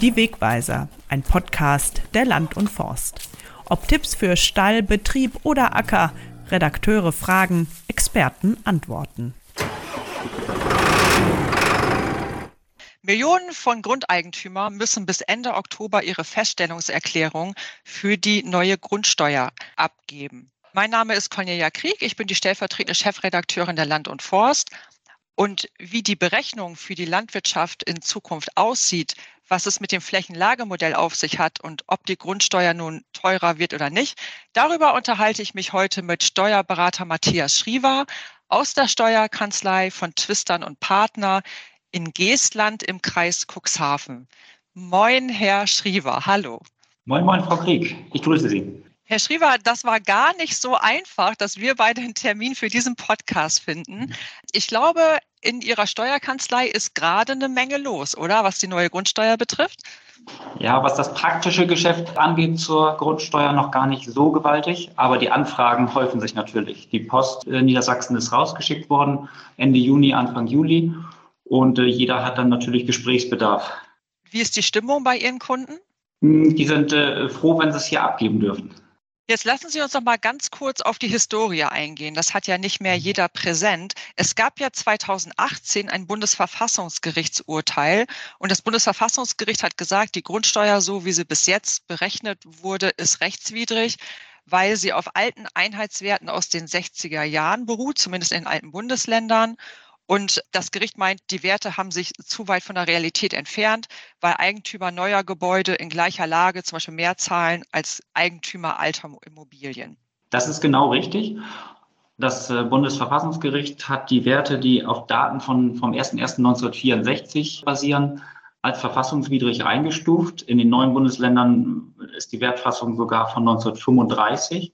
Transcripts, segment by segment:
Die Wegweiser, ein Podcast der Land und Forst. Ob Tipps für Stall, Betrieb oder Acker, Redakteure fragen, Experten antworten. Millionen von Grundeigentümern müssen bis Ende Oktober ihre Feststellungserklärung für die neue Grundsteuer abgeben. Mein Name ist Cornelia Krieg, ich bin die stellvertretende Chefredakteurin der Land und Forst. Und wie die Berechnung für die Landwirtschaft in Zukunft aussieht, was es mit dem Flächenlagemodell auf sich hat und ob die Grundsteuer nun teurer wird oder nicht, darüber unterhalte ich mich heute mit Steuerberater Matthias Schriever aus der Steuerkanzlei von Twistern und Partner in Geestland im Kreis Cuxhaven. Moin, Herr Schriever, hallo. Moin, moin, Frau Krieg. Ich grüße Sie. Herr Schriever, das war gar nicht so einfach, dass wir beide einen Termin für diesen Podcast finden. Ich glaube, in Ihrer Steuerkanzlei ist gerade eine Menge los, oder? Was die neue Grundsteuer betrifft? Ja, was das praktische Geschäft angeht zur Grundsteuer noch gar nicht so gewaltig, aber die Anfragen häufen sich natürlich. Die Post Niedersachsen ist rausgeschickt worden, Ende Juni, Anfang Juli und äh, jeder hat dann natürlich Gesprächsbedarf. Wie ist die Stimmung bei Ihren Kunden? Hm, die sind äh, froh, wenn sie es hier abgeben dürfen. Jetzt lassen Sie uns noch mal ganz kurz auf die Historie eingehen. Das hat ja nicht mehr mhm. jeder präsent. Es gab ja 2018 ein Bundesverfassungsgerichtsurteil und das Bundesverfassungsgericht hat gesagt, die Grundsteuer, so wie sie bis jetzt berechnet wurde, ist rechtswidrig weil sie auf alten Einheitswerten aus den 60er Jahren beruht, zumindest in alten Bundesländern. Und das Gericht meint, die Werte haben sich zu weit von der Realität entfernt, weil Eigentümer neuer Gebäude in gleicher Lage zum Beispiel mehr zahlen als Eigentümer alter Immobilien. Das ist genau richtig. Das äh, Bundesverfassungsgericht hat die Werte, die auf Daten von, vom 01.01.1964 basieren, als verfassungswidrig eingestuft. In den neuen Bundesländern ist die Wertfassung sogar von 1935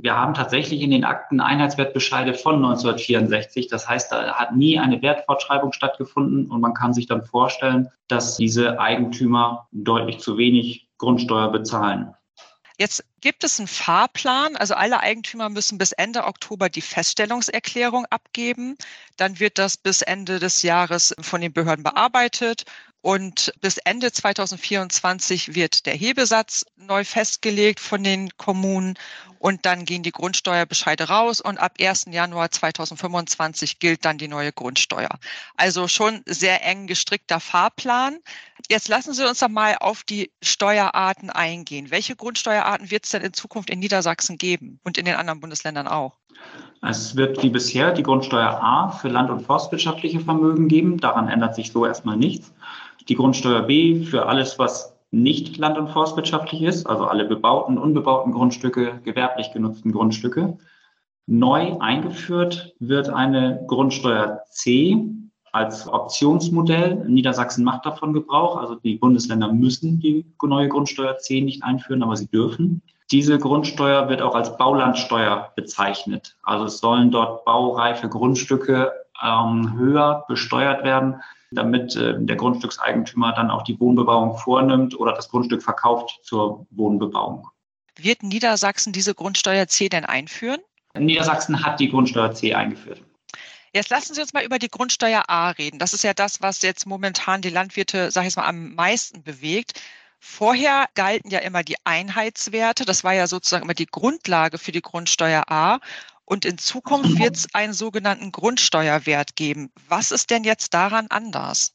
wir haben tatsächlich in den Akten Einheitswertbescheide von 1964. Das heißt, da hat nie eine Wertfortschreibung stattgefunden und man kann sich dann vorstellen, dass diese Eigentümer deutlich zu wenig Grundsteuer bezahlen. Jetzt gibt es einen Fahrplan. Also alle Eigentümer müssen bis Ende Oktober die Feststellungserklärung abgeben. Dann wird das bis Ende des Jahres von den Behörden bearbeitet. Und bis Ende 2024 wird der Hebesatz neu festgelegt von den Kommunen und dann gehen die Grundsteuerbescheide raus und ab 1. Januar 2025 gilt dann die neue Grundsteuer. Also schon sehr eng gestrickter Fahrplan. Jetzt lassen Sie uns doch mal auf die Steuerarten eingehen. Welche Grundsteuerarten wird es denn in Zukunft in Niedersachsen geben und in den anderen Bundesländern auch? Es wird wie bisher die Grundsteuer A für land- und forstwirtschaftliche Vermögen geben. Daran ändert sich so erstmal nichts. Die Grundsteuer B für alles, was nicht land- und forstwirtschaftlich ist, also alle bebauten, unbebauten Grundstücke, gewerblich genutzten Grundstücke. Neu eingeführt wird eine Grundsteuer C als Optionsmodell. Niedersachsen macht davon Gebrauch. Also die Bundesländer müssen die neue Grundsteuer C nicht einführen, aber sie dürfen. Diese Grundsteuer wird auch als Baulandsteuer bezeichnet. Also es sollen dort baureife Grundstücke ähm, höher besteuert werden damit äh, der Grundstückseigentümer dann auch die Wohnbebauung vornimmt oder das Grundstück verkauft zur Wohnbebauung. Wird Niedersachsen diese Grundsteuer C denn einführen? Niedersachsen hat die Grundsteuer C eingeführt. Jetzt lassen Sie uns mal über die Grundsteuer A reden. Das ist ja das, was jetzt momentan die Landwirte, sage ich mal, am meisten bewegt. Vorher galten ja immer die Einheitswerte. Das war ja sozusagen immer die Grundlage für die Grundsteuer A. Und in Zukunft wird es einen sogenannten Grundsteuerwert geben. Was ist denn jetzt daran anders?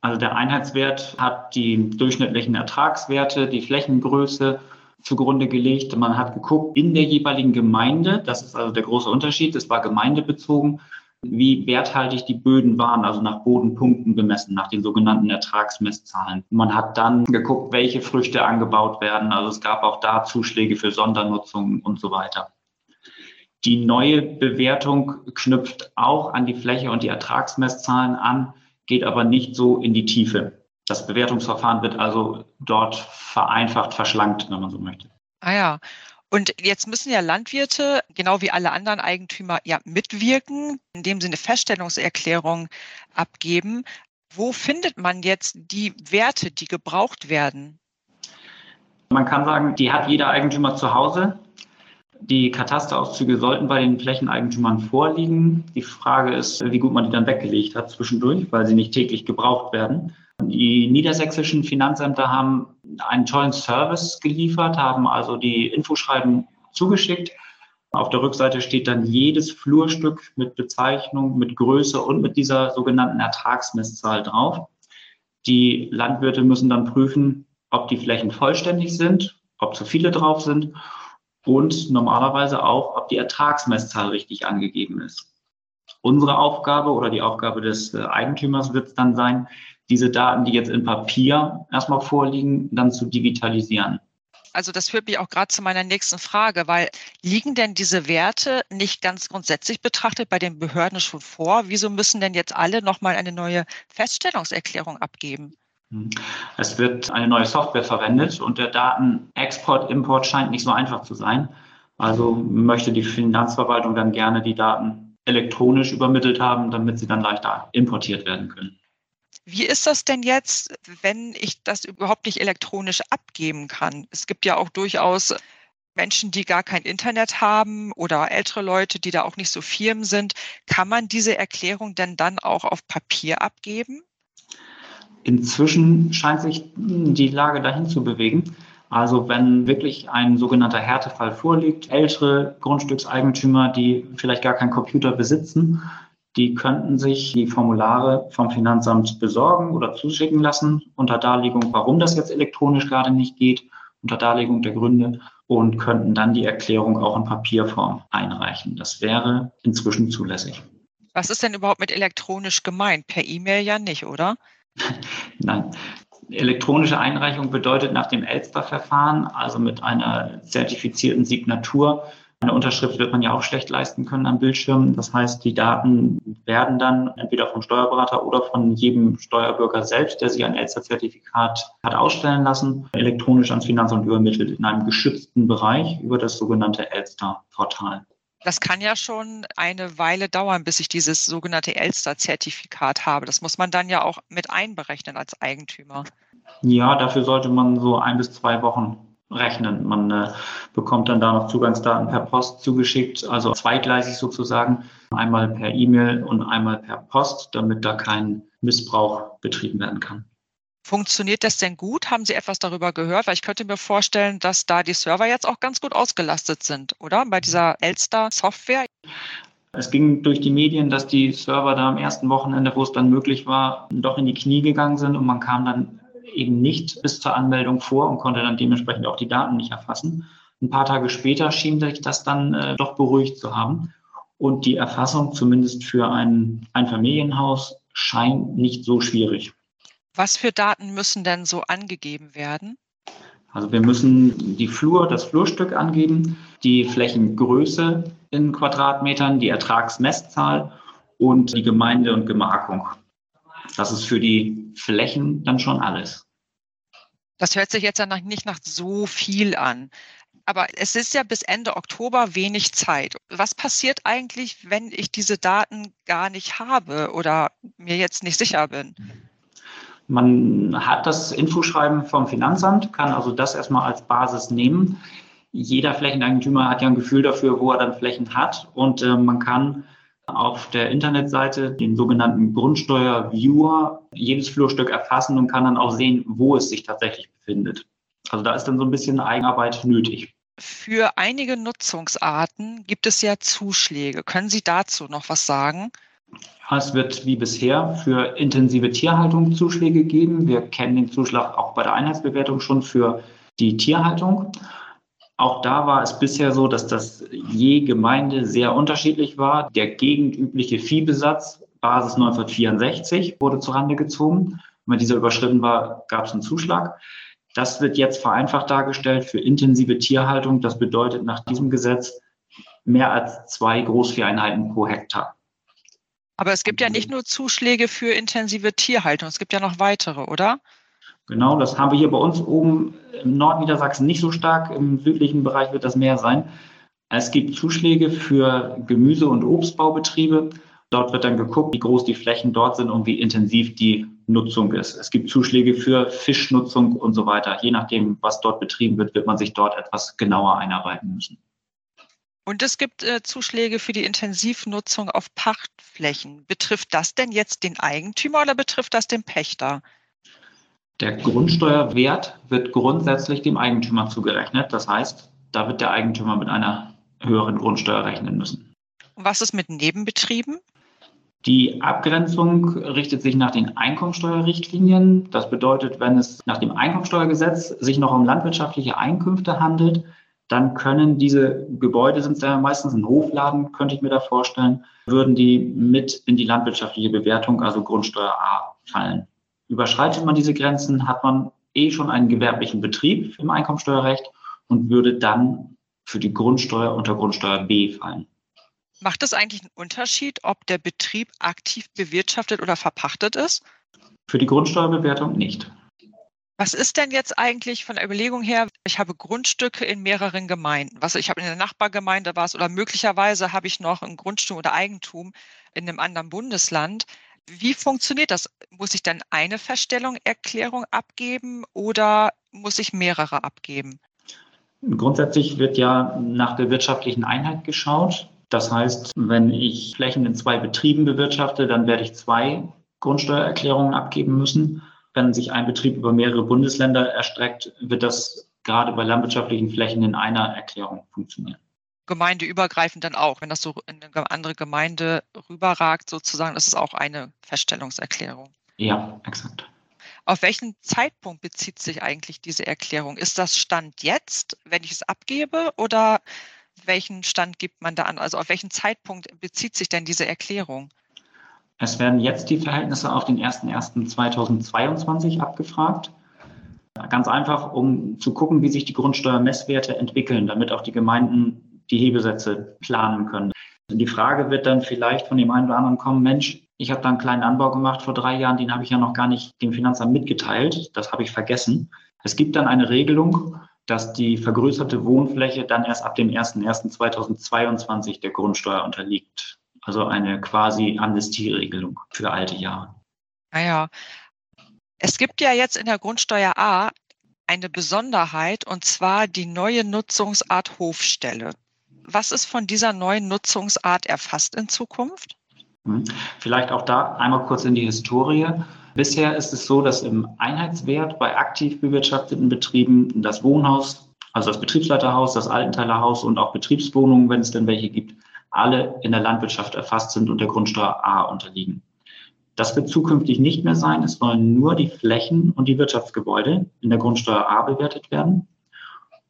Also der Einheitswert hat die durchschnittlichen Ertragswerte, die Flächengröße zugrunde gelegt. Man hat geguckt in der jeweiligen Gemeinde, das ist also der große Unterschied, es war gemeindebezogen, wie werthaltig die Böden waren, also nach Bodenpunkten bemessen, nach den sogenannten Ertragsmesszahlen. Man hat dann geguckt, welche Früchte angebaut werden. Also es gab auch da Zuschläge für Sondernutzung und so weiter. Die neue Bewertung knüpft auch an die Fläche und die Ertragsmesszahlen an, geht aber nicht so in die Tiefe. Das Bewertungsverfahren wird also dort vereinfacht, verschlankt, wenn man so möchte. Ah ja. Und jetzt müssen ja Landwirte, genau wie alle anderen Eigentümer, ja mitwirken, indem sie eine Feststellungserklärung abgeben. Wo findet man jetzt die Werte, die gebraucht werden? Man kann sagen, die hat jeder Eigentümer zu Hause. Die Katasterauszüge sollten bei den Flächeneigentümern vorliegen. Die Frage ist, wie gut man die dann weggelegt hat zwischendurch, weil sie nicht täglich gebraucht werden. Die niedersächsischen Finanzämter haben einen tollen Service geliefert, haben also die Infoschreiben zugeschickt. Auf der Rückseite steht dann jedes Flurstück mit Bezeichnung, mit Größe und mit dieser sogenannten Ertragsmesszahl drauf. Die Landwirte müssen dann prüfen, ob die Flächen vollständig sind, ob zu viele drauf sind und normalerweise auch, ob die Ertragsmesszahl richtig angegeben ist. Unsere Aufgabe oder die Aufgabe des äh, Eigentümers wird es dann sein, diese Daten, die jetzt in Papier erstmal vorliegen, dann zu digitalisieren. Also das führt mich auch gerade zu meiner nächsten Frage, weil liegen denn diese Werte nicht ganz grundsätzlich betrachtet bei den Behörden schon vor? Wieso müssen denn jetzt alle nochmal eine neue Feststellungserklärung abgeben? Hm. Es wird eine neue Software verwendet und der Datenexport, Import scheint nicht so einfach zu sein. Also möchte die Finanzverwaltung dann gerne die Daten elektronisch übermittelt haben, damit sie dann leichter importiert werden können. Wie ist das denn jetzt, wenn ich das überhaupt nicht elektronisch abgeben kann? Es gibt ja auch durchaus Menschen, die gar kein Internet haben oder ältere Leute, die da auch nicht so firm sind. Kann man diese Erklärung denn dann auch auf Papier abgeben? Inzwischen scheint sich die Lage dahin zu bewegen. Also wenn wirklich ein sogenannter Härtefall vorliegt, ältere Grundstückseigentümer, die vielleicht gar keinen Computer besitzen, die könnten sich die Formulare vom Finanzamt besorgen oder zuschicken lassen unter Darlegung, warum das jetzt elektronisch gerade nicht geht, unter Darlegung der Gründe und könnten dann die Erklärung auch in Papierform einreichen. Das wäre inzwischen zulässig. Was ist denn überhaupt mit elektronisch gemeint? Per E-Mail ja nicht, oder? Nein. Elektronische Einreichung bedeutet nach dem Elster-Verfahren, also mit einer zertifizierten Signatur, eine Unterschrift wird man ja auch schlecht leisten können am Bildschirm. Das heißt, die Daten werden dann entweder vom Steuerberater oder von jedem Steuerbürger selbst, der sich ein Elster-Zertifikat hat ausstellen lassen, elektronisch ans Finanzamt übermittelt in einem geschützten Bereich über das sogenannte Elster-Portal. Das kann ja schon eine Weile dauern, bis ich dieses sogenannte Elster-Zertifikat habe. Das muss man dann ja auch mit einberechnen als Eigentümer. Ja, dafür sollte man so ein bis zwei Wochen rechnen. Man äh, bekommt dann da noch Zugangsdaten per Post zugeschickt, also zweigleisig sozusagen, einmal per E-Mail und einmal per Post, damit da kein Missbrauch betrieben werden kann. Funktioniert das denn gut? Haben Sie etwas darüber gehört? Weil ich könnte mir vorstellen, dass da die Server jetzt auch ganz gut ausgelastet sind, oder? Bei dieser Elster-Software. Es ging durch die Medien, dass die Server da am ersten Wochenende, wo es dann möglich war, doch in die Knie gegangen sind und man kam dann eben nicht bis zur Anmeldung vor und konnte dann dementsprechend auch die Daten nicht erfassen. Ein paar Tage später schien sich das dann äh, doch beruhigt zu haben. Und die Erfassung, zumindest für ein Einfamilienhaus, scheint nicht so schwierig. Was für Daten müssen denn so angegeben werden? Also wir müssen die Flur, das Flurstück angeben, die Flächengröße in Quadratmetern, die Ertragsmesszahl und die Gemeinde und Gemarkung. Das ist für die Flächen dann schon alles. Das hört sich jetzt ja nicht nach so viel an. Aber es ist ja bis Ende Oktober wenig Zeit. Was passiert eigentlich, wenn ich diese Daten gar nicht habe oder mir jetzt nicht sicher bin? Man hat das Infoschreiben vom Finanzamt, kann also das erstmal als Basis nehmen. Jeder Flächeneigentümer hat ja ein Gefühl dafür, wo er dann Flächen hat und äh, man kann auf der Internetseite den sogenannten Grundsteuer-Viewer jedes Flurstück erfassen und kann dann auch sehen, wo es sich tatsächlich befindet. Also da ist dann so ein bisschen Eigenarbeit nötig. Für einige Nutzungsarten gibt es ja Zuschläge. Können Sie dazu noch was sagen? Es wird wie bisher für intensive Tierhaltung Zuschläge geben. Wir kennen den Zuschlag auch bei der Einheitsbewertung schon für die Tierhaltung. Auch da war es bisher so, dass das je Gemeinde sehr unterschiedlich war. Der gegendübliche Viehbesatz, Basis 1964, wurde zurande gezogen. Wenn dieser überschritten war, gab es einen Zuschlag. Das wird jetzt vereinfacht dargestellt für intensive Tierhaltung. Das bedeutet nach diesem Gesetz mehr als zwei Großvieheinheiten pro Hektar. Aber es gibt ja nicht nur Zuschläge für intensive Tierhaltung, es gibt ja noch weitere, oder? Genau, das haben wir hier bei uns oben im Nordniedersachsen nicht so stark. Im südlichen Bereich wird das mehr sein. Es gibt Zuschläge für Gemüse- und Obstbaubetriebe. Dort wird dann geguckt, wie groß die Flächen dort sind und wie intensiv die Nutzung ist. Es gibt Zuschläge für Fischnutzung und so weiter. Je nachdem, was dort betrieben wird, wird man sich dort etwas genauer einarbeiten müssen. Und es gibt äh, Zuschläge für die Intensivnutzung auf Pachtflächen. Betrifft das denn jetzt den Eigentümer oder betrifft das den Pächter? Der Grundsteuerwert wird grundsätzlich dem Eigentümer zugerechnet. Das heißt, da wird der Eigentümer mit einer höheren Grundsteuer rechnen müssen. Und was ist mit Nebenbetrieben? Die Abgrenzung richtet sich nach den Einkommensteuerrichtlinien. Das bedeutet, wenn es nach dem Einkommensteuergesetz sich noch um landwirtschaftliche Einkünfte handelt, dann können diese Gebäude, sind ja meistens ein Hofladen, könnte ich mir da vorstellen, würden die mit in die landwirtschaftliche Bewertung, also Grundsteuer A, fallen. Überschreitet man diese Grenzen, hat man eh schon einen gewerblichen Betrieb im Einkommensteuerrecht und würde dann für die Grundsteuer unter Grundsteuer B fallen. Macht es eigentlich einen Unterschied, ob der Betrieb aktiv bewirtschaftet oder verpachtet ist? Für die Grundsteuerbewertung nicht. Was ist denn jetzt eigentlich von der Überlegung her? Ich habe Grundstücke in mehreren Gemeinden. Was ich habe in der Nachbargemeinde was oder möglicherweise habe ich noch ein Grundstück oder Eigentum in einem anderen Bundesland. Wie funktioniert das? Muss ich dann eine Feststellungserklärung abgeben oder muss ich mehrere abgeben? Grundsätzlich wird ja nach der wirtschaftlichen Einheit geschaut. Das heißt, wenn ich Flächen in zwei Betrieben bewirtschafte, dann werde ich zwei Grundsteuererklärungen abgeben müssen. Wenn sich ein Betrieb über mehrere Bundesländer erstreckt, wird das gerade bei landwirtschaftlichen Flächen in einer Erklärung funktionieren. Gemeindeübergreifend dann auch, wenn das so in eine andere Gemeinde rüberragt, sozusagen, das ist auch eine Feststellungserklärung. Ja, exakt. Auf welchen Zeitpunkt bezieht sich eigentlich diese Erklärung? Ist das Stand jetzt, wenn ich es abgebe, oder welchen Stand gibt man da an? Also auf welchen Zeitpunkt bezieht sich denn diese Erklärung? Es werden jetzt die Verhältnisse auf den 01.01.2022 abgefragt. Ganz einfach, um zu gucken, wie sich die Grundsteuermesswerte entwickeln, damit auch die Gemeinden die Hebesätze planen können. Die Frage wird dann vielleicht von dem einen oder anderen kommen, Mensch, ich habe da einen kleinen Anbau gemacht vor drei Jahren, den habe ich ja noch gar nicht dem Finanzamt mitgeteilt, das habe ich vergessen. Es gibt dann eine Regelung, dass die vergrößerte Wohnfläche dann erst ab dem 01.01.2022 der Grundsteuer unterliegt. Also eine quasi Amnestieregelung für alte Jahre. Naja, es gibt ja jetzt in der Grundsteuer A eine Besonderheit und zwar die neue Nutzungsart Hofstelle. Was ist von dieser neuen Nutzungsart erfasst in Zukunft? Hm. Vielleicht auch da einmal kurz in die Historie. Bisher ist es so, dass im Einheitswert bei aktiv bewirtschafteten Betrieben das Wohnhaus, also das Betriebsleiterhaus, das Altenteilerhaus und auch Betriebswohnungen, wenn es denn welche gibt, alle in der Landwirtschaft erfasst sind und der Grundsteuer A unterliegen. Das wird zukünftig nicht mehr sein. Es sollen nur die Flächen und die Wirtschaftsgebäude in der Grundsteuer A bewertet werden.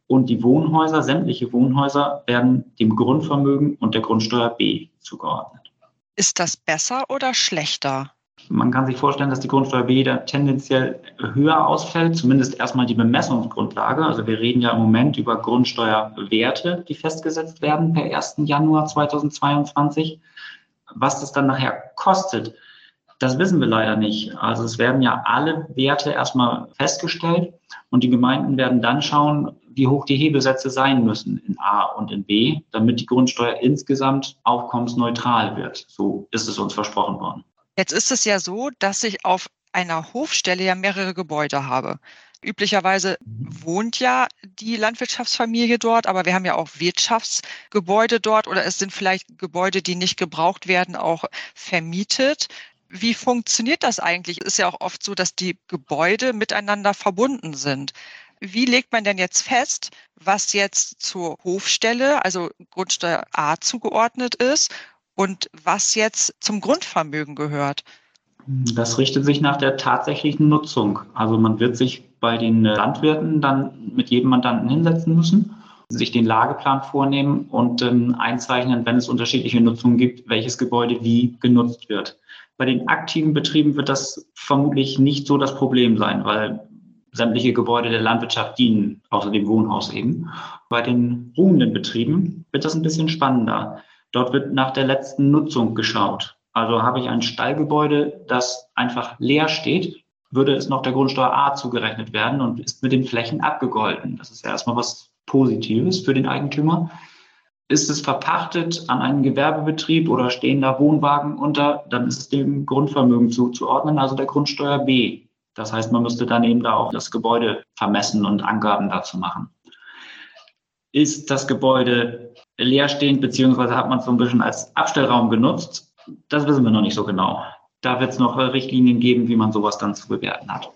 Und die Wohnhäuser, sämtliche Wohnhäuser, werden dem Grundvermögen und der Grundsteuer B zugeordnet. Ist das besser oder schlechter? Man kann sich vorstellen, dass die Grundsteuer B da tendenziell höher ausfällt, zumindest erstmal die Bemessungsgrundlage. Also wir reden ja im Moment über Grundsteuerwerte, die festgesetzt werden per 1. Januar 2022. Was das dann nachher kostet, das wissen wir leider nicht. Also es werden ja alle Werte erstmal festgestellt und die Gemeinden werden dann schauen, wie hoch die Hebesätze sein müssen in A und in B, damit die Grundsteuer insgesamt aufkommensneutral wird. So ist es uns versprochen worden. Jetzt ist es ja so, dass ich auf einer Hofstelle ja mehrere Gebäude habe. Üblicherweise wohnt ja die Landwirtschaftsfamilie dort, aber wir haben ja auch Wirtschaftsgebäude dort oder es sind vielleicht Gebäude, die nicht gebraucht werden, auch vermietet. Wie funktioniert das eigentlich? Es ist ja auch oft so, dass die Gebäude miteinander verbunden sind. Wie legt man denn jetzt fest, was jetzt zur Hofstelle, also Grundsteuer A zugeordnet ist und was jetzt zum Grundvermögen gehört? Das richtet sich nach der tatsächlichen Nutzung. Also man wird sich bei den Landwirten dann mit jedem Mandanten hinsetzen müssen, sich den Lageplan vornehmen und ähm, einzeichnen, wenn es unterschiedliche Nutzungen gibt, welches Gebäude wie genutzt wird. Bei den aktiven Betrieben wird das vermutlich nicht so das Problem sein, weil sämtliche Gebäude der Landwirtschaft dienen, außer dem Wohnhaus eben. Bei den ruhenden Betrieben wird das ein bisschen spannender. Dort wird nach der letzten Nutzung geschaut. Also habe ich ein Stallgebäude, das einfach leer steht, würde es noch der Grundsteuer A zugerechnet werden und ist mit den Flächen abgegolten. Das ist ja erstmal was Positives für den Eigentümer. Ist es verpachtet an einen Gewerbebetrieb oder stehen da Wohnwagen unter, dann ist es dem Grundvermögen zuzuordnen, also der Grundsteuer B. Das heißt, man müsste dann eben da auch das Gebäude vermessen und Angaben dazu machen. Ist das Gebäude leerstehend, beziehungsweise hat man es so ein bisschen als Abstellraum genutzt. Das wissen wir noch nicht so genau. Da wird es noch Richtlinien geben, wie man sowas dann zu bewerten hat.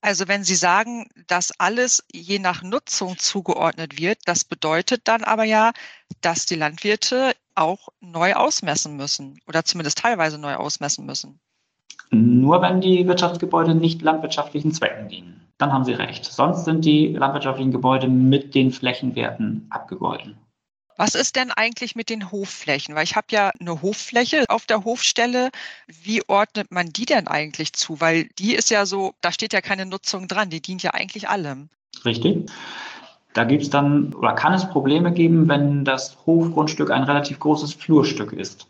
Also wenn Sie sagen, dass alles je nach Nutzung zugeordnet wird, das bedeutet dann aber ja, dass die Landwirte auch neu ausmessen müssen oder zumindest teilweise neu ausmessen müssen. Nur wenn die Wirtschaftsgebäude nicht landwirtschaftlichen Zwecken dienen. Dann haben Sie recht. Sonst sind die landwirtschaftlichen Gebäude mit den Flächenwerten abgegolten. Was ist denn eigentlich mit den Hofflächen? Weil ich habe ja eine Hoffläche auf der Hofstelle. Wie ordnet man die denn eigentlich zu? Weil die ist ja so, da steht ja keine Nutzung dran, die dient ja eigentlich allem. Richtig. Da gibt es dann oder kann es Probleme geben, wenn das Hofgrundstück ein relativ großes Flurstück ist.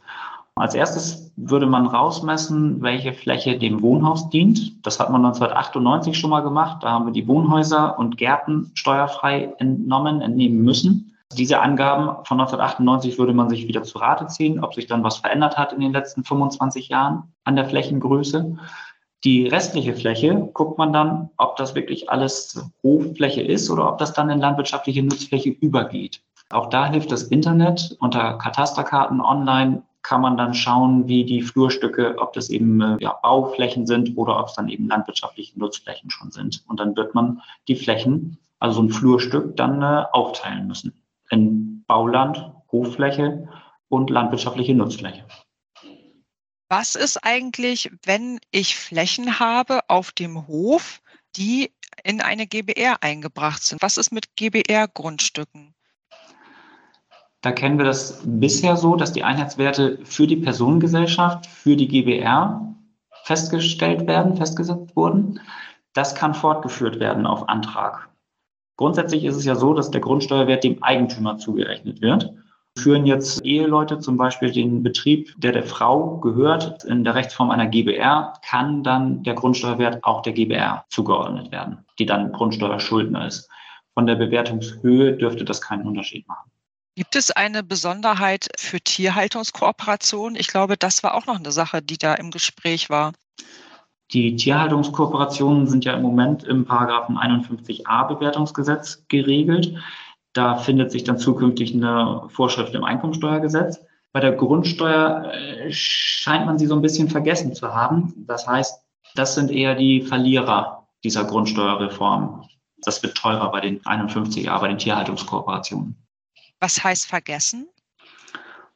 Als erstes würde man rausmessen, welche Fläche dem Wohnhaus dient. Das hat man 1998 schon mal gemacht. Da haben wir die Wohnhäuser und Gärten steuerfrei entnommen, entnehmen müssen. Diese Angaben von 1998 würde man sich wieder zu Rate ziehen, ob sich dann was verändert hat in den letzten 25 Jahren an der Flächengröße. Die restliche Fläche guckt man dann, ob das wirklich alles Hoffläche ist oder ob das dann in landwirtschaftliche Nutzfläche übergeht. Auch da hilft das Internet. Unter Katasterkarten online kann man dann schauen, wie die Flurstücke, ob das eben äh, ja, Bauflächen sind oder ob es dann eben landwirtschaftliche Nutzflächen schon sind. Und dann wird man die Flächen, also so ein Flurstück, dann äh, aufteilen müssen in Bauland, Hoffläche und landwirtschaftliche Nutzfläche. Was ist eigentlich, wenn ich Flächen habe auf dem Hof, die in eine GBR eingebracht sind? Was ist mit GBR-Grundstücken? Da kennen wir das bisher so, dass die Einheitswerte für die Personengesellschaft, für die GBR festgestellt werden, festgesetzt wurden. Das kann fortgeführt werden auf Antrag. Grundsätzlich ist es ja so, dass der Grundsteuerwert dem Eigentümer zugerechnet wird. Führen jetzt Eheleute zum Beispiel den Betrieb, der der Frau gehört, in der Rechtsform einer GBR, kann dann der Grundsteuerwert auch der GBR zugeordnet werden, die dann Grundsteuerschuldner ist. Von der Bewertungshöhe dürfte das keinen Unterschied machen. Gibt es eine Besonderheit für Tierhaltungskooperationen? Ich glaube, das war auch noch eine Sache, die da im Gespräch war. Die Tierhaltungskooperationen sind ja im Moment im Paragraphen 51a Bewertungsgesetz geregelt. Da findet sich dann zukünftig eine Vorschrift im Einkommensteuergesetz. Bei der Grundsteuer äh, scheint man sie so ein bisschen vergessen zu haben. Das heißt, das sind eher die Verlierer dieser Grundsteuerreform. Das wird teurer bei den 51a, bei den Tierhaltungskooperationen. Was heißt vergessen?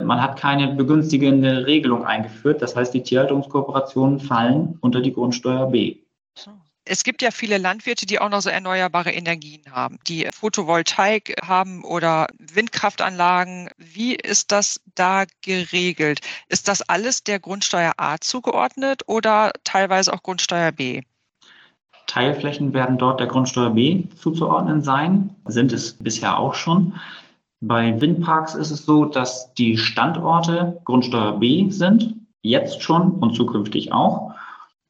Man hat keine begünstigende Regelung eingeführt. Das heißt, die Tierhaltungskooperationen fallen unter die Grundsteuer B. Es gibt ja viele Landwirte, die auch noch so erneuerbare Energien haben, die Photovoltaik haben oder Windkraftanlagen. Wie ist das da geregelt? Ist das alles der Grundsteuer A zugeordnet oder teilweise auch Grundsteuer B? Teilflächen werden dort der Grundsteuer B zuzuordnen sein, sind es bisher auch schon. Bei Windparks ist es so, dass die Standorte Grundsteuer B sind, jetzt schon und zukünftig auch.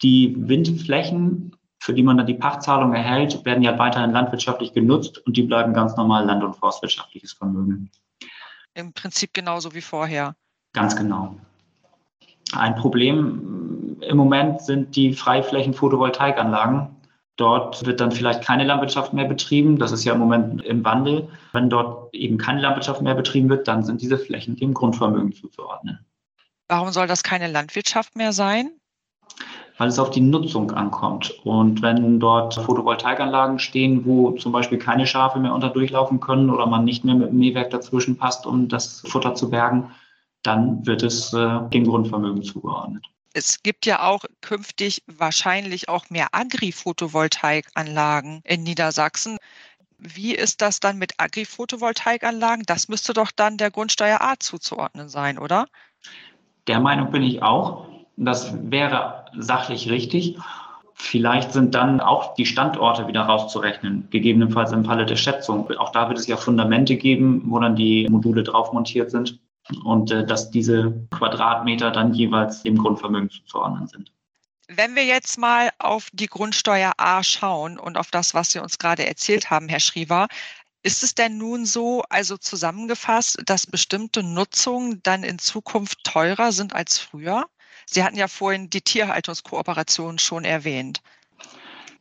Die Windflächen, für die man dann die Pachtzahlung erhält, werden ja weiterhin landwirtschaftlich genutzt und die bleiben ganz normal land- und forstwirtschaftliches Vermögen. Im Prinzip genauso wie vorher. Ganz genau. Ein Problem im Moment sind die Freiflächen Photovoltaikanlagen. Dort wird dann vielleicht keine Landwirtschaft mehr betrieben. Das ist ja im Moment im Wandel. Wenn dort eben keine Landwirtschaft mehr betrieben wird, dann sind diese Flächen dem Grundvermögen zuzuordnen. Warum soll das keine Landwirtschaft mehr sein? Weil es auf die Nutzung ankommt. Und wenn dort Photovoltaikanlagen stehen, wo zum Beispiel keine Schafe mehr unter durchlaufen können oder man nicht mehr mit dem Mähwerk dazwischen passt, um das Futter zu bergen, dann wird es äh, dem Grundvermögen zugeordnet es gibt ja auch künftig wahrscheinlich auch mehr Agri-Photovoltaikanlagen in Niedersachsen. Wie ist das dann mit Agri-Photovoltaikanlagen? Das müsste doch dann der Grundsteuer A zuzuordnen sein, oder? Der Meinung bin ich auch. Das wäre sachlich richtig. Vielleicht sind dann auch die Standorte wieder rauszurechnen, gegebenenfalls im Falle der Schätzung. Auch da wird es ja Fundamente geben, wo dann die Module drauf montiert sind und äh, dass diese Quadratmeter dann jeweils dem Grundvermögen zuzuordnen sind. Wenn wir jetzt mal auf die Grundsteuer A schauen und auf das, was Sie uns gerade erzählt haben, Herr Schriever, ist es denn nun so, also zusammengefasst, dass bestimmte Nutzungen dann in Zukunft teurer sind als früher? Sie hatten ja vorhin die Tierhaltungskooperation schon erwähnt.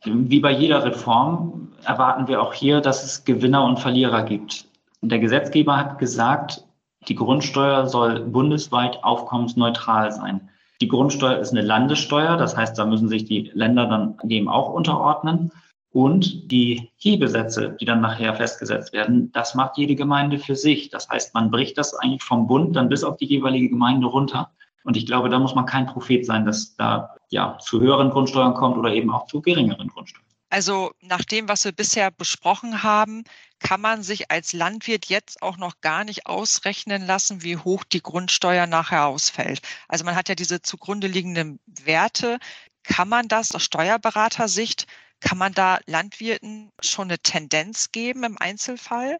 Wie bei jeder Reform erwarten wir auch hier, dass es Gewinner und Verlierer gibt. Der Gesetzgeber hat gesagt, die Grundsteuer soll bundesweit aufkommensneutral sein. Die Grundsteuer ist eine Landessteuer, das heißt, da müssen sich die Länder dann dem auch unterordnen. Und die Hebesätze, die dann nachher festgesetzt werden, das macht jede Gemeinde für sich. Das heißt, man bricht das eigentlich vom Bund dann bis auf die jeweilige Gemeinde runter. Und ich glaube, da muss man kein Prophet sein, dass da ja zu höheren Grundsteuern kommt oder eben auch zu geringeren Grundsteuern. Also nach dem, was wir bisher besprochen haben, kann man sich als Landwirt jetzt auch noch gar nicht ausrechnen lassen, wie hoch die Grundsteuer nachher ausfällt. Also man hat ja diese zugrunde liegenden Werte. Kann man das aus Steuerberatersicht kann man da Landwirten schon eine Tendenz geben im Einzelfall?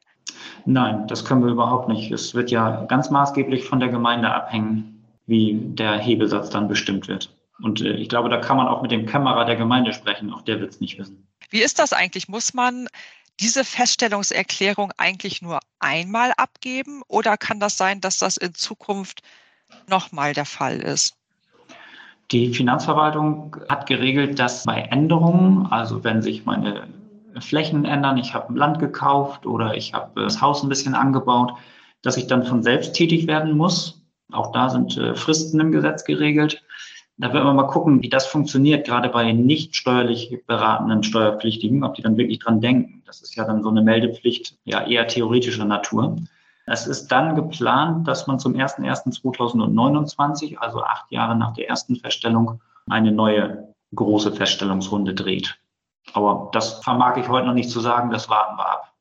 Nein, das können wir überhaupt nicht. Es wird ja ganz maßgeblich von der Gemeinde abhängen, wie der Hebesatz dann bestimmt wird. Und äh, ich glaube, da kann man auch mit dem Kämmerer der Gemeinde sprechen. Auch der wird es nicht wissen. Wie ist das eigentlich? Muss man diese Feststellungserklärung eigentlich nur einmal abgeben oder kann das sein, dass das in Zukunft nochmal der Fall ist? Die Finanzverwaltung hat geregelt, dass bei Änderungen, also wenn sich meine Flächen ändern, ich habe Land gekauft oder ich habe das Haus ein bisschen angebaut, dass ich dann von selbst tätig werden muss. Auch da sind äh, Fristen im Gesetz geregelt. Da werden wir mal gucken, wie das funktioniert, gerade bei nicht steuerlich beratenden Steuerpflichtigen, ob die dann wirklich dran denken. Das ist ja dann so eine Meldepflicht, ja eher theoretischer Natur. Es ist dann geplant, dass man zum 01.01.2029, also acht Jahre nach der ersten Feststellung, eine neue große Feststellungsrunde dreht. Aber das vermag ich heute noch nicht zu sagen, das warten wir ab.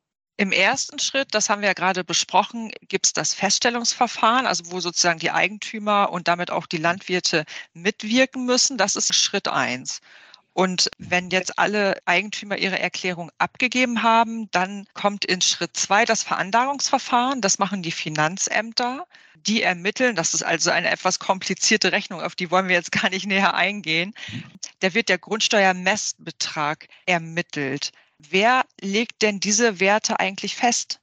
Im ersten Schritt, das haben wir ja gerade besprochen, gibt es das Feststellungsverfahren, also wo sozusagen die Eigentümer und damit auch die Landwirte mitwirken müssen. Das ist Schritt eins. Und wenn jetzt alle Eigentümer ihre Erklärung abgegeben haben, dann kommt in Schritt zwei das Veranlagungsverfahren. Das machen die Finanzämter. Die ermitteln, das ist also eine etwas komplizierte Rechnung, auf die wollen wir jetzt gar nicht näher eingehen. Da wird der Grundsteuermessbetrag ermittelt. Wer legt denn diese Werte eigentlich fest?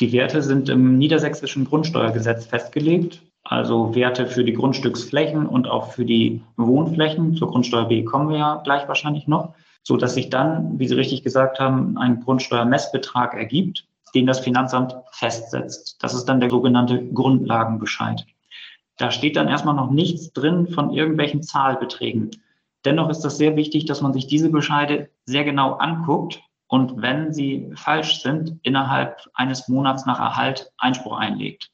Die Werte sind im niedersächsischen Grundsteuergesetz festgelegt also Werte für die Grundstücksflächen und auch für die Wohnflächen. Zur Grundsteuer B kommen wir ja gleich wahrscheinlich noch, so dass sich dann, wie Sie richtig gesagt haben, ein Grundsteuermessbetrag ergibt, den das Finanzamt festsetzt. Das ist dann der sogenannte Grundlagenbescheid. Da steht dann erstmal noch nichts drin von irgendwelchen Zahlbeträgen. Dennoch ist das sehr wichtig, dass man sich diese Bescheide sehr genau anguckt und wenn sie falsch sind, innerhalb eines Monats nach Erhalt Einspruch einlegt.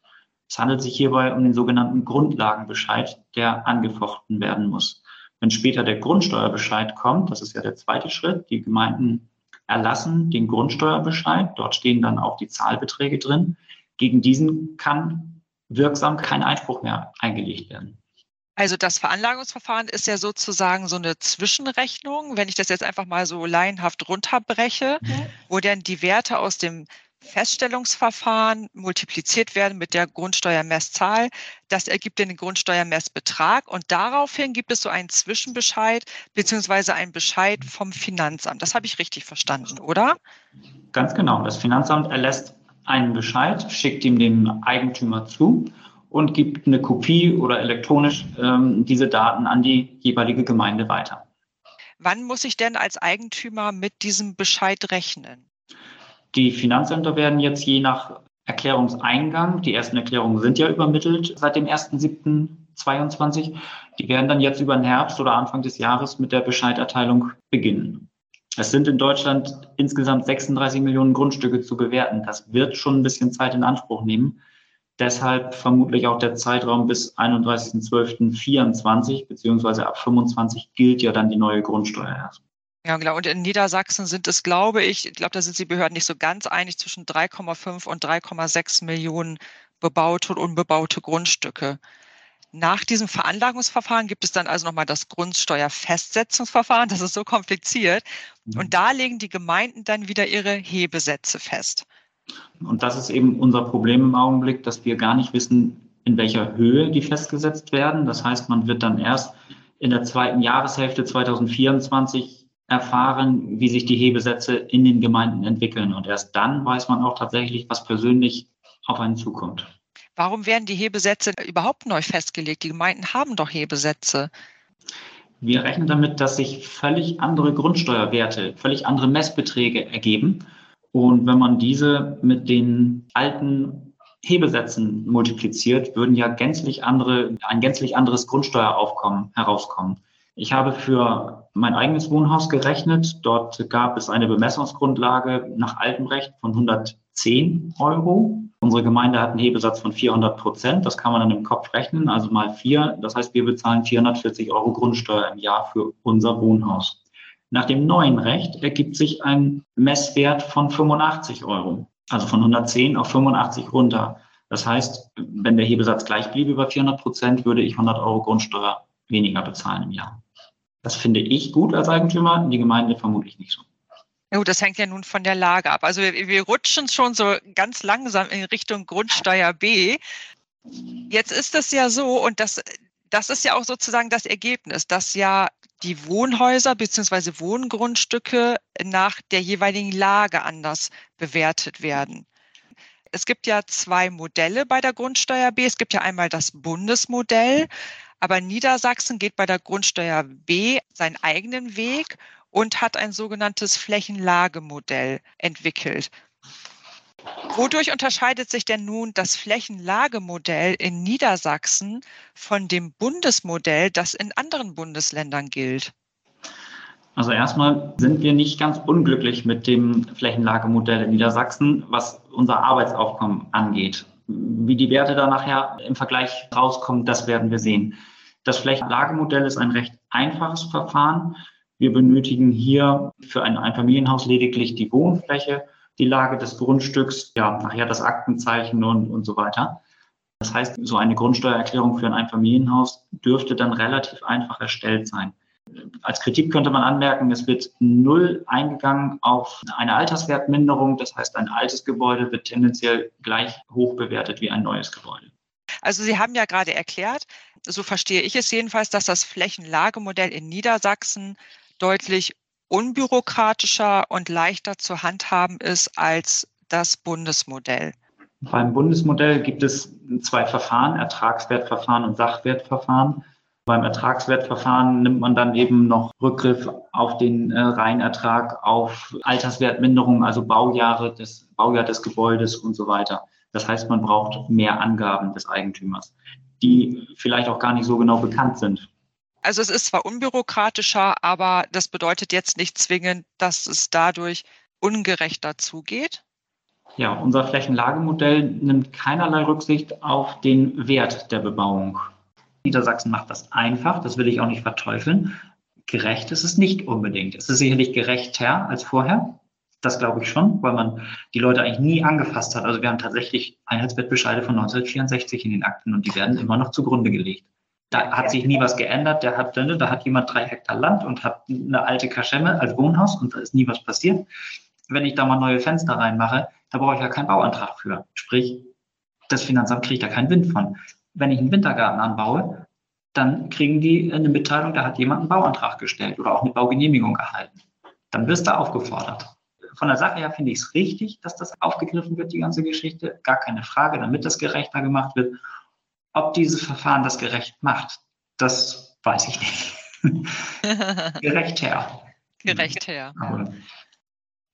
Es handelt sich hierbei um den sogenannten Grundlagenbescheid, der angefochten werden muss. Wenn später der Grundsteuerbescheid kommt, das ist ja der zweite Schritt, die Gemeinden erlassen den Grundsteuerbescheid, dort stehen dann auch die Zahlbeträge drin. Gegen diesen kann wirksam kein Einspruch mehr eingelegt werden. Also das Veranlagungsverfahren ist ja sozusagen so eine Zwischenrechnung, wenn ich das jetzt einfach mal so laienhaft runterbreche, okay. wo dann die Werte aus dem Feststellungsverfahren multipliziert werden mit der Grundsteuermesszahl. Das ergibt den Grundsteuermessbetrag und daraufhin gibt es so einen Zwischenbescheid beziehungsweise einen Bescheid vom Finanzamt. Das habe ich richtig verstanden, oder? Ganz genau. Das Finanzamt erlässt einen Bescheid, schickt ihm den Eigentümer zu und gibt eine Kopie oder elektronisch ähm, diese Daten an die jeweilige Gemeinde weiter. Wann muss ich denn als Eigentümer mit diesem Bescheid rechnen? Die Finanzämter werden jetzt je nach Erklärungseingang, die ersten Erklärungen sind ja übermittelt seit dem 1.7.22, die werden dann jetzt über den Herbst oder Anfang des Jahres mit der Bescheiderteilung beginnen. Es sind in Deutschland insgesamt 36 Millionen Grundstücke zu bewerten. Das wird schon ein bisschen Zeit in Anspruch nehmen. Deshalb vermutlich auch der Zeitraum bis 31.12.24 beziehungsweise ab 25 gilt ja dann die neue Grundsteuer erst. Ja, genau. Und in Niedersachsen sind es, glaube ich, ich glaube, da sind die Behörden nicht so ganz einig zwischen 3,5 und 3,6 Millionen bebaute und unbebaute Grundstücke. Nach diesem Veranlagungsverfahren gibt es dann also nochmal das Grundsteuerfestsetzungsverfahren. Das ist so kompliziert. Mhm. Und da legen die Gemeinden dann wieder ihre Hebesätze fest. Und das ist eben unser Problem im Augenblick, dass wir gar nicht wissen, in welcher Höhe die festgesetzt werden. Das heißt, man wird dann erst in der zweiten Jahreshälfte 2024 erfahren, wie sich die Hebesätze in den Gemeinden entwickeln. Und erst dann weiß man auch tatsächlich, was persönlich auf einen zukommt. Warum werden die Hebesätze überhaupt neu festgelegt? Die Gemeinden haben doch Hebesätze. Wir rechnen damit, dass sich völlig andere Grundsteuerwerte, völlig andere Messbeträge ergeben. Und wenn man diese mit den alten Hebesätzen multipliziert, würden ja gänzlich andere, ein gänzlich anderes Grundsteueraufkommen herauskommen. Ich habe für mein eigenes Wohnhaus gerechnet. Dort gab es eine Bemessungsgrundlage nach altem Recht von 110 Euro. Unsere Gemeinde hat einen Hebesatz von 400 Prozent. Das kann man dann im Kopf rechnen, also mal vier. Das heißt, wir bezahlen 440 Euro Grundsteuer im Jahr für unser Wohnhaus. Nach dem neuen Recht ergibt sich ein Messwert von 85 Euro, also von 110 auf 85 runter. Das heißt, wenn der Hebesatz gleich bliebe über 400 Prozent, würde ich 100 Euro Grundsteuer weniger bezahlen im Jahr. Das finde ich gut als Eigentümer, die Gemeinde vermutlich nicht so. Ja, das hängt ja nun von der Lage ab. Also wir, wir rutschen schon so ganz langsam in Richtung Grundsteuer B. Jetzt ist es ja so, und das, das ist ja auch sozusagen das Ergebnis, dass ja die Wohnhäuser bzw. Wohngrundstücke nach der jeweiligen Lage anders bewertet werden. Es gibt ja zwei Modelle bei der Grundsteuer B. Es gibt ja einmal das Bundesmodell, aber Niedersachsen geht bei der Grundsteuer B seinen eigenen Weg und hat ein sogenanntes Flächenlagemodell entwickelt. Wodurch unterscheidet sich denn nun das Flächenlagemodell in Niedersachsen von dem Bundesmodell, das in anderen Bundesländern gilt? Also erstmal sind wir nicht ganz unglücklich mit dem Flächenlagemodell in Niedersachsen, was unser Arbeitsaufkommen angeht. Wie die Werte da nachher im Vergleich rauskommen, das werden wir sehen. Das Flächenlagemodell ist ein recht einfaches Verfahren. Wir benötigen hier für ein Einfamilienhaus lediglich die Wohnfläche, die Lage des Grundstücks, ja, nachher das Aktenzeichen und, und so weiter. Das heißt, so eine Grundsteuererklärung für ein Einfamilienhaus dürfte dann relativ einfach erstellt sein. Als Kritik könnte man anmerken, es wird null eingegangen auf eine Alterswertminderung. Das heißt, ein altes Gebäude wird tendenziell gleich hoch bewertet wie ein neues Gebäude. Also Sie haben ja gerade erklärt, so verstehe ich es jedenfalls, dass das Flächenlagemodell in Niedersachsen deutlich unbürokratischer und leichter zu handhaben ist als das Bundesmodell. Beim Bundesmodell gibt es zwei Verfahren, Ertragswertverfahren und Sachwertverfahren. Beim Ertragswertverfahren nimmt man dann eben noch Rückgriff auf den äh, Reinertrag, auf Alterswertminderung, also Baujahre des, Baujahr des Gebäudes und so weiter. Das heißt, man braucht mehr Angaben des Eigentümers, die vielleicht auch gar nicht so genau bekannt sind. Also es ist zwar unbürokratischer, aber das bedeutet jetzt nicht zwingend, dass es dadurch ungerechter zugeht. Ja, unser Flächenlagemodell nimmt keinerlei Rücksicht auf den Wert der Bebauung. Niedersachsen macht das einfach, das will ich auch nicht verteufeln. Gerecht ist es nicht unbedingt. Es ist sicherlich gerechter als vorher. Das glaube ich schon, weil man die Leute eigentlich nie angefasst hat. Also wir haben tatsächlich Einheitsbettbescheide von 1964 in den Akten und die werden immer noch zugrunde gelegt. Da hat sich nie was geändert. Der hat, da hat jemand drei Hektar Land und hat eine alte Kaschemme als Wohnhaus und da ist nie was passiert. Wenn ich da mal neue Fenster reinmache, da brauche ich ja keinen Bauantrag für. Sprich, das Finanzamt kriegt da keinen Wind von. Wenn ich einen Wintergarten anbaue, dann kriegen die eine Mitteilung, da hat jemand einen Bauantrag gestellt oder auch eine Baugenehmigung erhalten. Dann wirst du aufgefordert. Von der Sache her finde ich es richtig, dass das aufgegriffen wird, die ganze Geschichte. Gar keine Frage, damit das gerechter gemacht wird. Ob dieses Verfahren das gerecht macht, das weiß ich nicht. gerecht her. Gerecht her. Ja.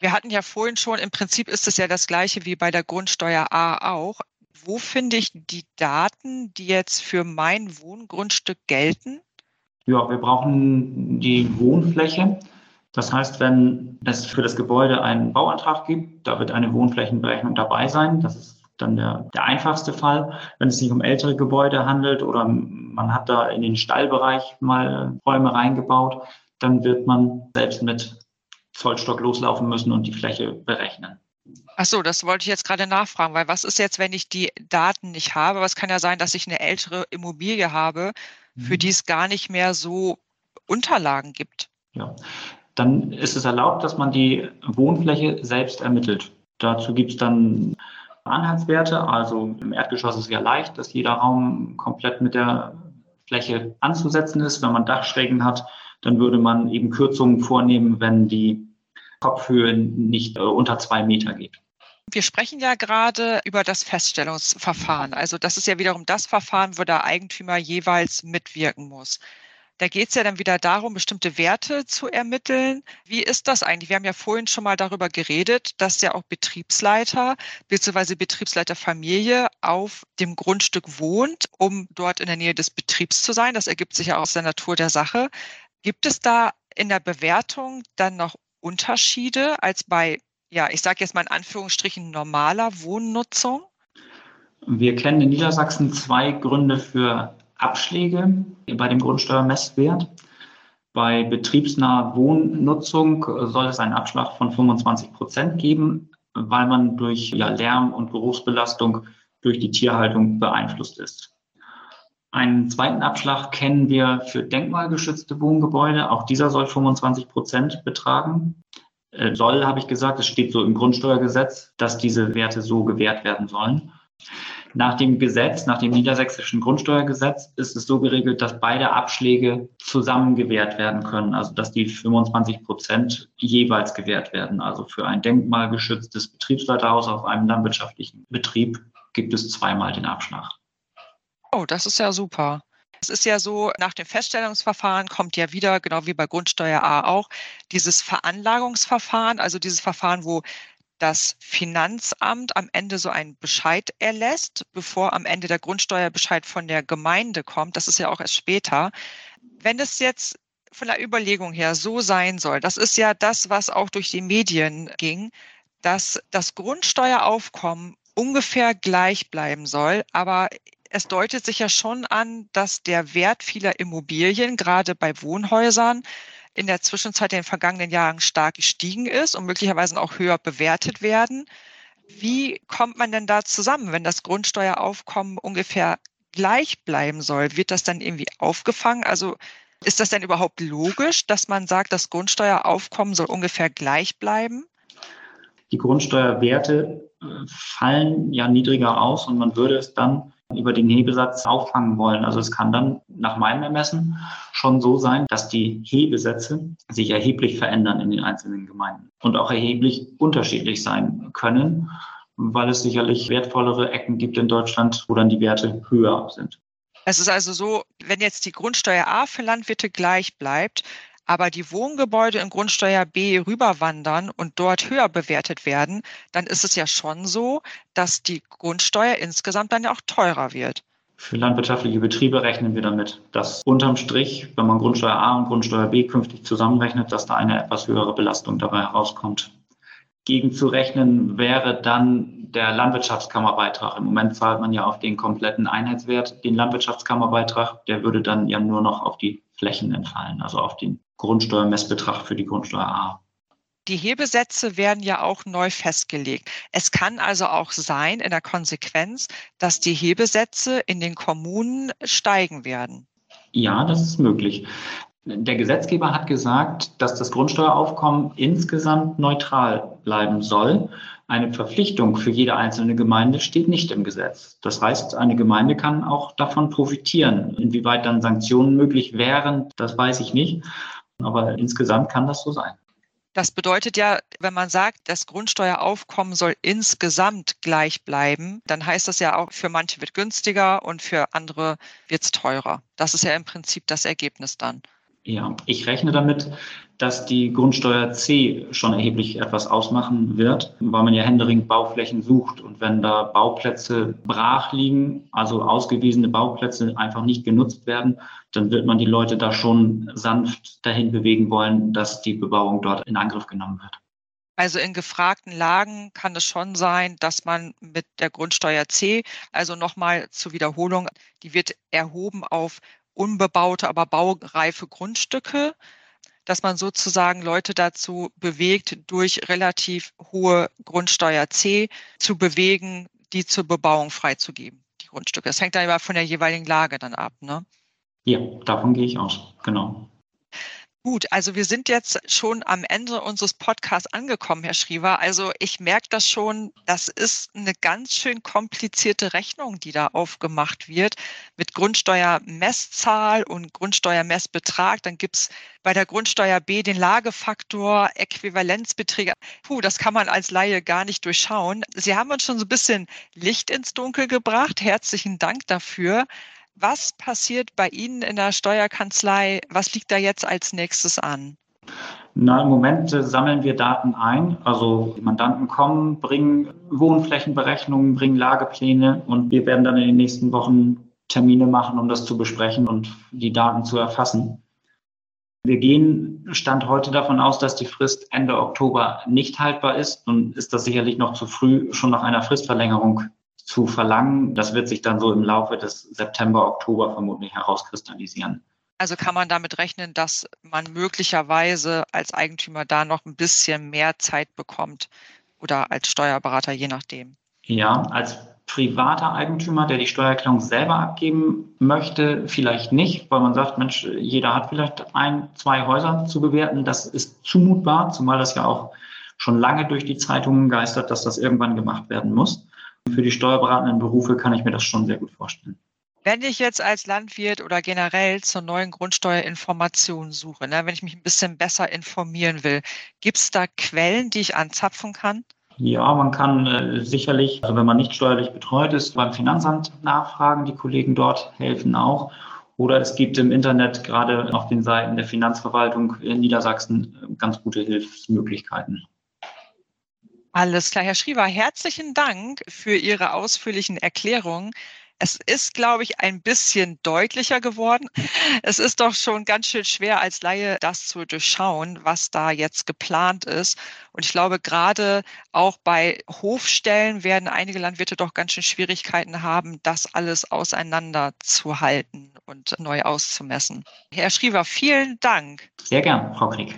Wir hatten ja vorhin schon, im Prinzip ist es ja das gleiche wie bei der Grundsteuer A auch. Wo finde ich die Daten, die jetzt für mein Wohngrundstück gelten? Ja, wir brauchen die Wohnfläche. Das heißt, wenn es für das Gebäude einen Bauantrag gibt, da wird eine Wohnflächenberechnung dabei sein. Das ist dann der, der einfachste Fall. Wenn es sich um ältere Gebäude handelt oder man hat da in den Stallbereich mal Räume reingebaut, dann wird man selbst mit Zollstock loslaufen müssen und die Fläche berechnen. Ach so, das wollte ich jetzt gerade nachfragen, weil was ist jetzt, wenn ich die Daten nicht habe? Was kann ja sein, dass ich eine ältere Immobilie habe, für mhm. die es gar nicht mehr so Unterlagen gibt. Ja, dann ist es erlaubt, dass man die Wohnfläche selbst ermittelt. Dazu gibt es dann Anhaltswerte. Also im Erdgeschoss ist es ja leicht, dass jeder Raum komplett mit der Fläche anzusetzen ist. Wenn man Dachschrägen hat, dann würde man eben Kürzungen vornehmen, wenn die Kopfhöhe nicht äh, unter zwei Meter geht. Wir sprechen ja gerade über das Feststellungsverfahren. Also das ist ja wiederum das Verfahren, wo der Eigentümer jeweils mitwirken muss. Da geht es ja dann wieder darum, bestimmte Werte zu ermitteln. Wie ist das eigentlich? Wir haben ja vorhin schon mal darüber geredet, dass ja auch Betriebsleiter bzw. Betriebsleiterfamilie auf dem Grundstück wohnt, um dort in der Nähe des Betriebs zu sein. Das ergibt sich ja aus der Natur der Sache. Gibt es da in der Bewertung dann noch Unterschiede als bei, ja, ich sage jetzt mal in Anführungsstrichen normaler Wohnnutzung? Wir kennen in Niedersachsen zwei Gründe für Abschläge bei dem Grundsteuermesswert. Bei betriebsnaher Wohnnutzung soll es einen Abschlag von 25 Prozent geben, weil man durch ja, Lärm und Geruchsbelastung durch die Tierhaltung beeinflusst ist. Einen zweiten Abschlag kennen wir für denkmalgeschützte Wohngebäude. Auch dieser soll 25 Prozent betragen. Äh, soll, habe ich gesagt, es steht so im Grundsteuergesetz, dass diese Werte so gewährt werden sollen. Nach dem Gesetz, nach dem niedersächsischen Grundsteuergesetz, ist es so geregelt, dass beide Abschläge zusammen gewährt werden können. Also dass die 25 Prozent jeweils gewährt werden. Also für ein denkmalgeschütztes Betriebsleiterhaus auf einem landwirtschaftlichen Betrieb gibt es zweimal den Abschlag. Oh, das ist ja super. Es ist ja so, nach dem Feststellungsverfahren kommt ja wieder, genau wie bei Grundsteuer A auch, dieses Veranlagungsverfahren, also dieses Verfahren, wo das Finanzamt am Ende so einen Bescheid erlässt, bevor am Ende der Grundsteuerbescheid von der Gemeinde kommt. Das ist ja auch erst später. Wenn es jetzt von der Überlegung her so sein soll, das ist ja das, was auch durch die Medien ging, dass das Grundsteueraufkommen ungefähr gleich bleiben soll, aber es deutet sich ja schon an, dass der Wert vieler Immobilien, gerade bei Wohnhäusern, in der Zwischenzeit in den vergangenen Jahren stark gestiegen ist und möglicherweise auch höher bewertet werden. Wie kommt man denn da zusammen, wenn das Grundsteueraufkommen ungefähr gleich bleiben soll? Wird das dann irgendwie aufgefangen? Also ist das denn überhaupt logisch, dass man sagt, das Grundsteueraufkommen soll ungefähr gleich bleiben? Die Grundsteuerwerte äh, fallen ja niedriger aus und man würde es dann über den Hebesatz auffangen wollen. Also es kann dann nach meinem Ermessen schon so sein, dass die Hebesätze sich erheblich verändern in den einzelnen Gemeinden und auch erheblich unterschiedlich sein können, weil es sicherlich wertvollere Ecken gibt in Deutschland, wo dann die Werte höher sind. Es ist also so, wenn jetzt die Grundsteuer A für Landwirte gleich bleibt, aber die Wohngebäude in Grundsteuer B rüberwandern und dort höher bewertet werden, dann ist es ja schon so, dass die Grundsteuer insgesamt dann ja auch teurer wird. Für landwirtschaftliche Betriebe rechnen wir damit, dass unterm Strich, wenn man Grundsteuer A und Grundsteuer B künftig zusammenrechnet, dass da eine etwas höhere Belastung dabei herauskommt. Gegenzurechnen wäre dann der Landwirtschaftskammerbeitrag. Im Moment zahlt man ja auf den kompletten Einheitswert den Landwirtschaftskammerbeitrag. Der würde dann ja nur noch auf die Flächen entfallen, also auf den Grundsteuermessbetrag für die Grundsteuer A. Die Hebesätze werden ja auch neu festgelegt. Es kann also auch sein in der Konsequenz, dass die Hebesätze in den Kommunen steigen werden. Ja, das ist möglich. Der Gesetzgeber hat gesagt, dass das Grundsteueraufkommen insgesamt neutral bleiben soll. Eine Verpflichtung für jede einzelne Gemeinde steht nicht im Gesetz. Das heißt, eine Gemeinde kann auch davon profitieren. Inwieweit dann Sanktionen möglich wären, das weiß ich nicht. Aber insgesamt kann das so sein. Das bedeutet ja, wenn man sagt, das Grundsteueraufkommen soll insgesamt gleich bleiben, dann heißt das ja auch, für manche wird günstiger und für andere wird es teurer. Das ist ja im Prinzip das Ergebnis dann. Ja, ich rechne damit, dass die Grundsteuer C schon erheblich etwas ausmachen wird, weil man ja händeringend Bauflächen sucht. Und wenn da Bauplätze brach liegen, also ausgewiesene Bauplätze einfach nicht genutzt werden, dann wird man die Leute da schon sanft dahin bewegen wollen, dass die Bebauung dort in Angriff genommen wird. Also in gefragten Lagen kann es schon sein, dass man mit der Grundsteuer C, also nochmal zur Wiederholung, die wird erhoben auf unbebaute, aber baureife Grundstücke, dass man sozusagen Leute dazu bewegt, durch relativ hohe Grundsteuer C zu bewegen, die zur Bebauung freizugeben, die Grundstücke. Das hängt dann immer von der jeweiligen Lage dann ab, ne? Ja, davon gehe ich aus, genau. Gut, also wir sind jetzt schon am Ende unseres Podcasts angekommen, Herr Schriever. Also ich merke das schon, das ist eine ganz schön komplizierte Rechnung, die da aufgemacht wird mit Grundsteuermesszahl und Grundsteuermessbetrag. Dann gibt's bei der Grundsteuer B den Lagefaktor, Äquivalenzbeträge. Puh, das kann man als Laie gar nicht durchschauen. Sie haben uns schon so ein bisschen Licht ins Dunkel gebracht. Herzlichen Dank dafür. Was passiert bei Ihnen in der Steuerkanzlei? Was liegt da jetzt als nächstes an? Na, im Moment äh, sammeln wir Daten ein. Also die Mandanten kommen, bringen Wohnflächenberechnungen, bringen Lagepläne und wir werden dann in den nächsten Wochen Termine machen, um das zu besprechen und die Daten zu erfassen. Wir gehen Stand heute davon aus, dass die Frist Ende Oktober nicht haltbar ist und ist das sicherlich noch zu früh, schon nach einer Fristverlängerung zu verlangen. Das wird sich dann so im Laufe des September, Oktober vermutlich herauskristallisieren. Also kann man damit rechnen, dass man möglicherweise als Eigentümer da noch ein bisschen mehr Zeit bekommt oder als Steuerberater, je nachdem. Ja, als privater Eigentümer, der die Steuererklärung selber abgeben möchte, vielleicht nicht, weil man sagt, Mensch, jeder hat vielleicht ein, zwei Häuser zu bewerten. Das ist zumutbar, zumal das ja auch schon lange durch die Zeitungen geistert, dass das irgendwann gemacht werden muss. Für die steuerberatenden Berufe kann ich mir das schon sehr gut vorstellen. Wenn ich jetzt als Landwirt oder generell zur neuen Grundsteuerinformation suche, ne, wenn ich mich ein bisschen besser informieren will, gibt es da Quellen, die ich anzapfen kann? Ja, man kann äh, sicherlich, also wenn man nicht steuerlich betreut ist, beim Finanzamt nachfragen. Die Kollegen dort helfen auch. Oder es gibt im Internet gerade auf den Seiten der Finanzverwaltung in Niedersachsen äh, ganz gute Hilfsmöglichkeiten. Alles klar, Herr Schriever, herzlichen Dank für Ihre ausführlichen Erklärungen. Es ist, glaube ich, ein bisschen deutlicher geworden. Es ist doch schon ganz schön schwer als Laie, das zu durchschauen, was da jetzt geplant ist. Und ich glaube, gerade auch bei Hofstellen werden einige Landwirte doch ganz schön Schwierigkeiten haben, das alles auseinanderzuhalten und neu auszumessen. Herr Schriever, vielen Dank. Sehr gern, Frau Krieg.